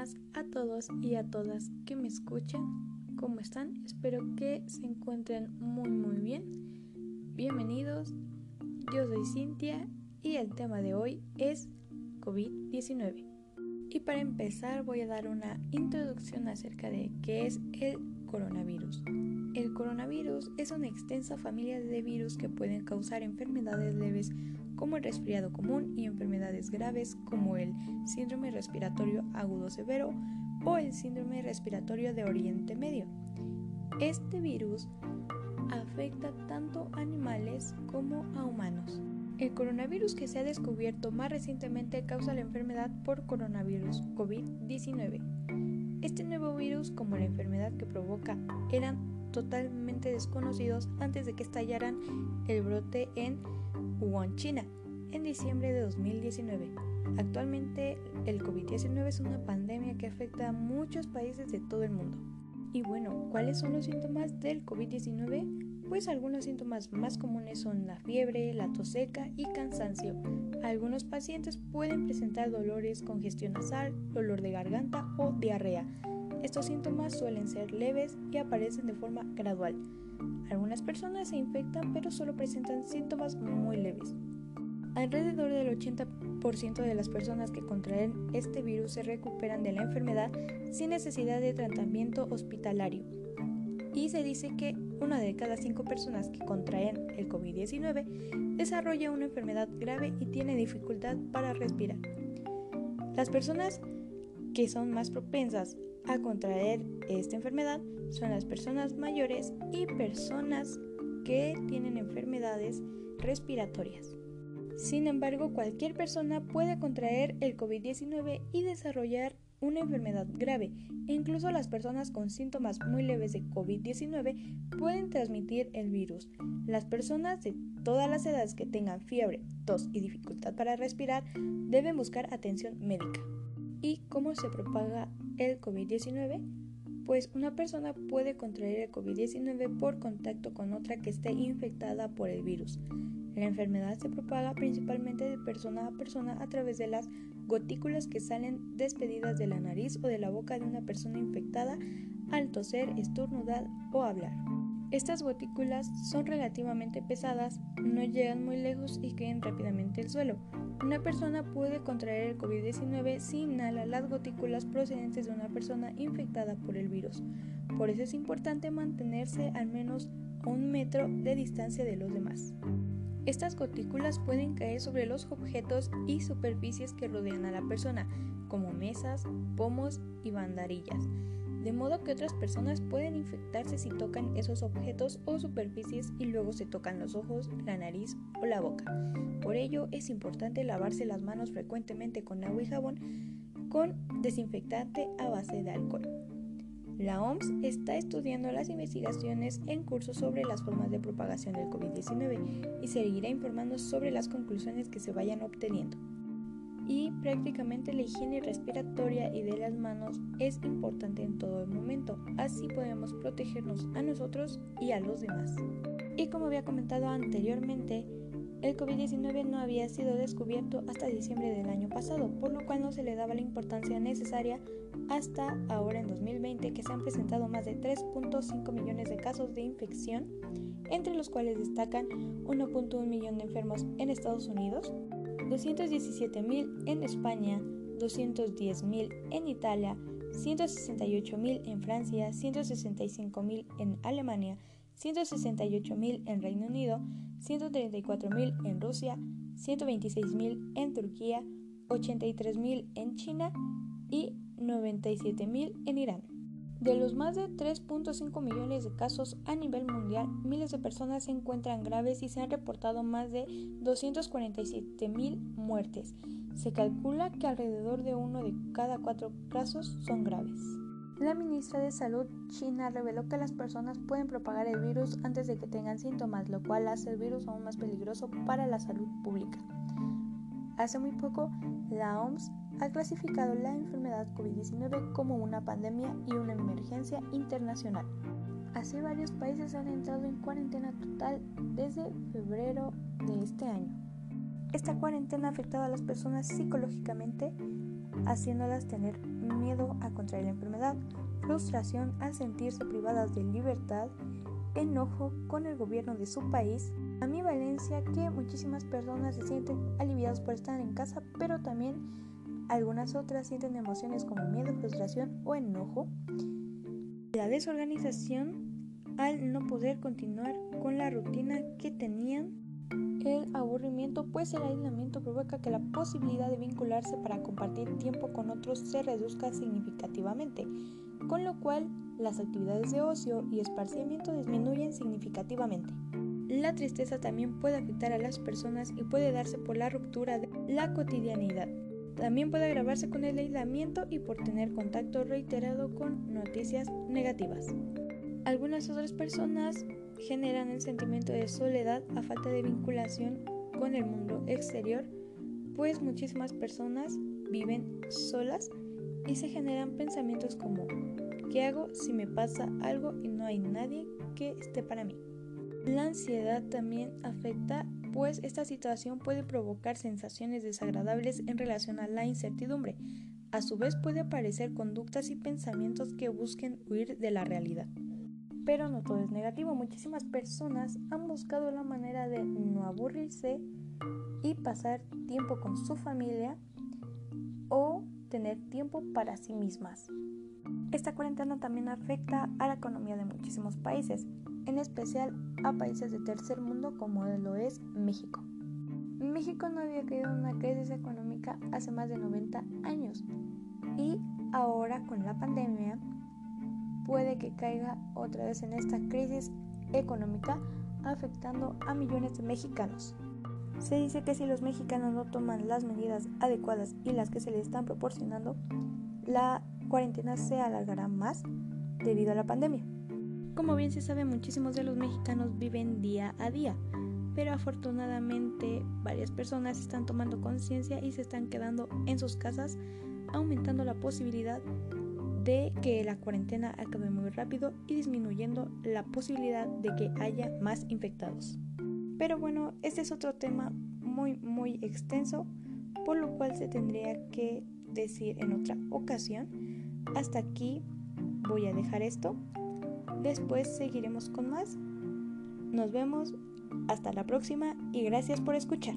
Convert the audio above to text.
a todos y a todas que me escuchan. ¿Cómo están? Espero que se encuentren muy muy bien. Bienvenidos. Yo soy Cintia y el tema de hoy es COVID-19. Y para empezar voy a dar una introducción acerca de qué es el coronavirus. El coronavirus es una extensa familia de virus que pueden causar enfermedades leves como el resfriado común y enfermedades graves como el síndrome respiratorio agudo severo o el síndrome respiratorio de Oriente Medio. Este virus afecta tanto a animales como a humanos. El coronavirus que se ha descubierto más recientemente causa la enfermedad por coronavirus COVID-19. Este nuevo virus, como la enfermedad que provoca, eran totalmente desconocidos antes de que estallaran el brote en Wuhan, China, en diciembre de 2019. Actualmente el COVID-19 es una pandemia que afecta a muchos países de todo el mundo. Y bueno, ¿cuáles son los síntomas del COVID-19? Pues algunos síntomas más comunes son la fiebre, la tos seca y cansancio. Algunos pacientes pueden presentar dolores, congestión nasal, dolor de garganta o diarrea. Estos síntomas suelen ser leves y aparecen de forma gradual. Algunas personas se infectan pero solo presentan síntomas muy leves. Alrededor del 80% de las personas que contraen este virus se recuperan de la enfermedad sin necesidad de tratamiento hospitalario. Y se dice que una de cada cinco personas que contraen el COVID-19 desarrolla una enfermedad grave y tiene dificultad para respirar. Las personas que son más propensas a contraer esta enfermedad son las personas mayores y personas que tienen enfermedades respiratorias. Sin embargo, cualquier persona puede contraer el COVID-19 y desarrollar una enfermedad grave e incluso las personas con síntomas muy leves de COVID-19 pueden transmitir el virus. Las personas de todas las edades que tengan fiebre, tos y dificultad para respirar deben buscar atención médica. ¿Y cómo se propaga el COVID-19? Pues una persona puede contraer el COVID-19 por contacto con otra que esté infectada por el virus. La enfermedad se propaga principalmente de persona a persona a través de las gotículas que salen despedidas de la nariz o de la boca de una persona infectada al toser, estornudar o hablar. Estas gotículas son relativamente pesadas, no llegan muy lejos y caen rápidamente al suelo. Una persona puede contraer el COVID-19 si inhala las gotículas procedentes de una persona infectada por el virus. Por eso es importante mantenerse al menos a un metro de distancia de los demás. Estas gotículas pueden caer sobre los objetos y superficies que rodean a la persona, como mesas, pomos y bandarillas de modo que otras personas pueden infectarse si tocan esos objetos o superficies y luego se tocan los ojos, la nariz o la boca. Por ello es importante lavarse las manos frecuentemente con agua y jabón con desinfectante a base de alcohol. La OMS está estudiando las investigaciones en curso sobre las formas de propagación del COVID-19 y seguirá informando sobre las conclusiones que se vayan obteniendo prácticamente la higiene respiratoria y de las manos es importante en todo el momento, así podemos protegernos a nosotros y a los demás. Y como había comentado anteriormente, el COVID-19 no había sido descubierto hasta diciembre del año pasado, por lo cual no se le daba la importancia necesaria hasta ahora en 2020 que se han presentado más de 3.5 millones de casos de infección, entre los cuales destacan 1.1 millón de enfermos en Estados Unidos, 217.000 en España, 210.000 en Italia, 168.000 en Francia, 165.000 en Alemania, 168.000 en Reino Unido, 134.000 en Rusia, 126.000 en Turquía, 83.000 en China y 97.000 en Irán. De los más de 3.5 millones de casos a nivel mundial, miles de personas se encuentran graves y se han reportado más de 247 mil muertes. Se calcula que alrededor de uno de cada cuatro casos son graves. La ministra de Salud china reveló que las personas pueden propagar el virus antes de que tengan síntomas, lo cual hace el virus aún más peligroso para la salud pública. Hace muy poco, la OMS ha clasificado la enfermedad COVID-19 como una pandemia y una emergencia internacional. Así varios países han entrado en cuarentena total desde febrero de este año. Esta cuarentena ha afectado a las personas psicológicamente, haciéndolas tener miedo a contraer la enfermedad, frustración al sentirse privadas de libertad, enojo con el gobierno de su país, ambivalencia que muchísimas personas se sienten aliviadas por estar en casa, pero también algunas otras sienten emociones como miedo, frustración o enojo, la desorganización al no poder continuar con la rutina que tenían el aburrimiento, pues el aislamiento provoca que la posibilidad de vincularse para compartir tiempo con otros se reduzca significativamente, con lo cual las actividades de ocio y esparcimiento disminuyen significativamente. La tristeza también puede afectar a las personas y puede darse por la ruptura de la cotidianidad. También puede agravarse con el aislamiento y por tener contacto reiterado con noticias negativas. Algunas otras personas generan el sentimiento de soledad a falta de vinculación con el mundo exterior, pues muchísimas personas viven solas y se generan pensamientos como ¿qué hago si me pasa algo y no hay nadie que esté para mí? La ansiedad también afecta, pues esta situación puede provocar sensaciones desagradables en relación a la incertidumbre. A su vez puede aparecer conductas y pensamientos que busquen huir de la realidad. Pero no todo es negativo. Muchísimas personas han buscado la manera de no aburrirse y pasar tiempo con su familia o tener tiempo para sí mismas. Esta cuarentena también afecta a la economía de muchísimos países, en especial a países de tercer mundo como lo es México. México no había caído en una crisis económica hace más de 90 años y ahora con la pandemia puede que caiga otra vez en esta crisis económica afectando a millones de mexicanos. Se dice que si los mexicanos no toman las medidas adecuadas y las que se les están proporcionando, la cuarentena se alargará más debido a la pandemia. Como bien se sabe, muchísimos de los mexicanos viven día a día, pero afortunadamente varias personas están tomando conciencia y se están quedando en sus casas, aumentando la posibilidad de que la cuarentena acabe muy rápido y disminuyendo la posibilidad de que haya más infectados. Pero bueno, este es otro tema muy muy extenso, por lo cual se tendría que decir en otra ocasión. Hasta aquí voy a dejar esto. Después seguiremos con más. Nos vemos. Hasta la próxima y gracias por escuchar.